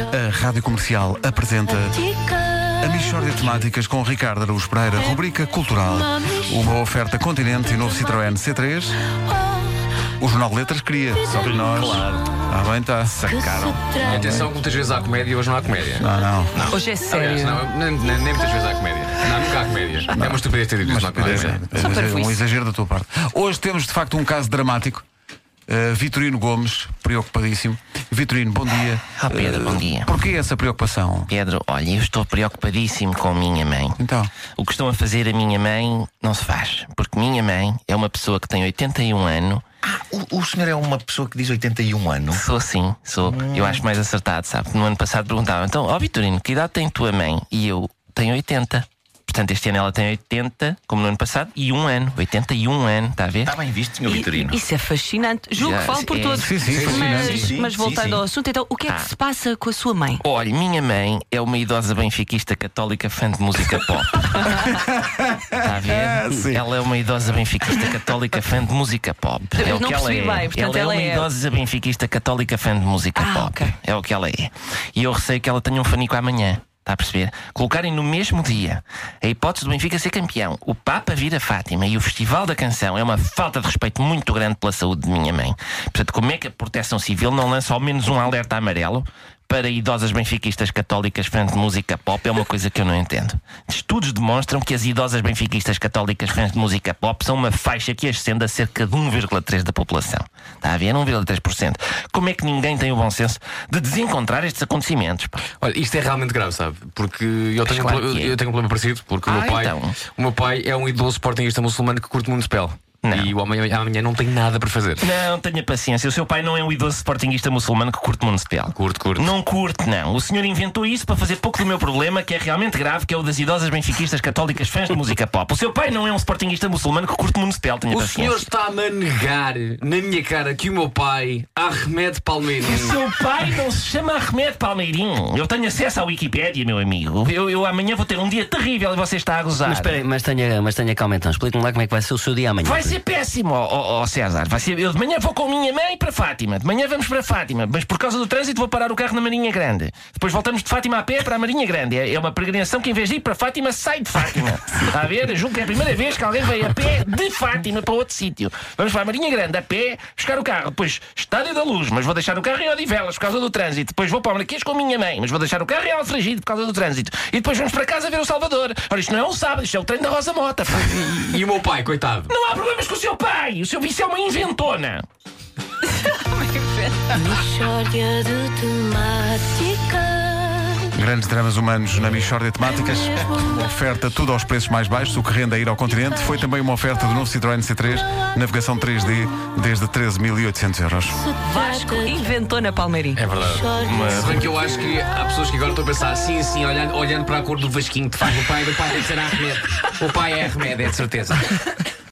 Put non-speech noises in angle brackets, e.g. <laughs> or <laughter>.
A Rádio Comercial apresenta a Michórdia de Temáticas com Ricardo Araújo Pereira, rubrica cultural. Uma oferta Continente e novo Citroën C3. O Jornal de Letras queria, só que nós. Claro. Ah, bem, está. Sacaram. Atenção que muitas vezes há comédia, hoje não há comédia. Não, não. Hoje é Aliás, sério. não, nem, nem- nem muitas vezes há comédia. Não, nunca há comédia. É uma estupidez ter dito isso, não há Mas, comédia. é, Só um exagero da tua parte. Hoje temos de facto um caso dramático. Uh, Vitorino Gomes, preocupadíssimo. Vitorino, bom dia. Ah, Pedro, Uh, bom dia. Porquê essa preocupação? Pedro, olha, eu estou preocupadíssimo com a minha mãe. Então, O que estão a fazer a minha mãe não se faz. Porque minha mãe é uma pessoa que tem 81 anos. O, o senhor é uma pessoa que diz 81 anos. Sou sim, sou. Eu acho mais acertado, sabe? No ano passado perguntavam, então, ó Vitorino, que idade tem tua mãe? E eu tenho 80. Portanto, este ano ela tem 80, como no ano passado, e um ano. 81 anos, está a ver? Está bem visto, senhor Vitorino. Isso é fascinante. Julgo que falo por é. todos. Sim, sim. Mas, Sim, sim, mas sim, voltando sim. ao assunto, então, o que é que Ah. se passa com a sua mãe? Olha, minha mãe é uma idosa benfiquista católica fã de música pop. Está <laughs> a ver? Sim. Ela é uma idosa benfiquista católica fã de música pop. Eu é o não que ela é. bem, portanto, ela, ela é uma é- idosa benfiquista católica fã de música Ah, pop. ok. É o que ela é. E eu receio que ela tenha um fanico amanhã. Está a perceber? Colocarem no mesmo dia a hipótese do Benfica ser campeão, o Papa vir a Fátima e o Festival da Canção é uma falta de respeito muito grande pela saúde de minha mãe. Portanto, como é que a Proteção Civil não lança ao menos um alerta amarelo para idosas benfiquistas católicas de música pop? É uma coisa que eu não entendo. Estudos demonstram que as idosas benfiquistas católicas de música pop são uma faixa que ascende a cerca de 1,3% da população. Está a ver? 1,3%. Como é que ninguém tem o bom senso de desencontrar estes acontecimentos? pá? Olha, isto é realmente grave, sabe? Porque eu tenho, claro um, é. eu tenho um problema parecido, porque o Ah, meu pai, então. o meu pai é um idoso sportingista muçulmano que curte muito spell. Não. E o amanhã, amanhã não tem nada para fazer. Não, tenha paciência. O seu pai não é um idoso sportinguista muçulmano que curte municipal. Curte, curte. Não curte, não. O senhor inventou isso para fazer pouco do meu problema, que é realmente grave, que é o das idosas benfiquistas católicas fãs de música pop. O seu pai não é um sportinguista muçulmano que curte municipal, tenha O paciência. senhor está-me a negar na minha cara que o meu pai, Ahmed O Palmeirinho, seu pai não se chama Ahmed Palmeirinho. Eu tenho acesso à Wikipédia, meu amigo. Eu, eu amanhã vou ter um dia terrível e você está a gozar. Mas espera aí, mas tenha, mas tenha calma então. Explique-me lá como é que vai ser o seu dia amanhã. Vai ser péssimo, ó ó, ó, César. Vai ser, eu de manhã vou com a minha mãe para Fátima. De manhã vamos para Fátima. Mas por causa do trânsito vou parar o carro na Marinha Grande. Depois voltamos de Fátima a pé para a Marinha Grande. É, é uma peregrinação que em vez de ir para Fátima, sai de Fátima. Está a ver? Eu julgo que é a primeira vez que alguém veio a pé de Fátima para outro sítio. Vamos para a Marinha Grande a pé, buscar o carro. Depois, Estádio da Luz, mas vou deixar o carro em Odivelas por causa do trânsito. Depois vou para o Marquês com a minha mãe, mas vou deixar o carro em Alfragide por causa do trânsito. E depois vamos para casa ver o Salvador. Ora, isto não é um sábado, isto é o treino da Rosa Mota. pá. e o meu pai, coitado. Não há problemas com o seu pai. O seu vício é uma inventona. Mixórdia de temáticas. grandes dramas humanos na Michórdia de Temáticas. Uma oferta tudo aos preços mais baixos, o que rende a ir ao continente. Foi também uma oferta do novo Citroën C3, navegação 3D, desde 13.800 euros. Vasco inventou na Palmeirinha. É verdade. Se bem que eu acho que há pessoas que agora estão a pensar, sim, sim, olhando, olhando para a cor do Vasquinho, de facto, o pai do pai deve ser Ahmed. O pai é Ahmed, é de certeza.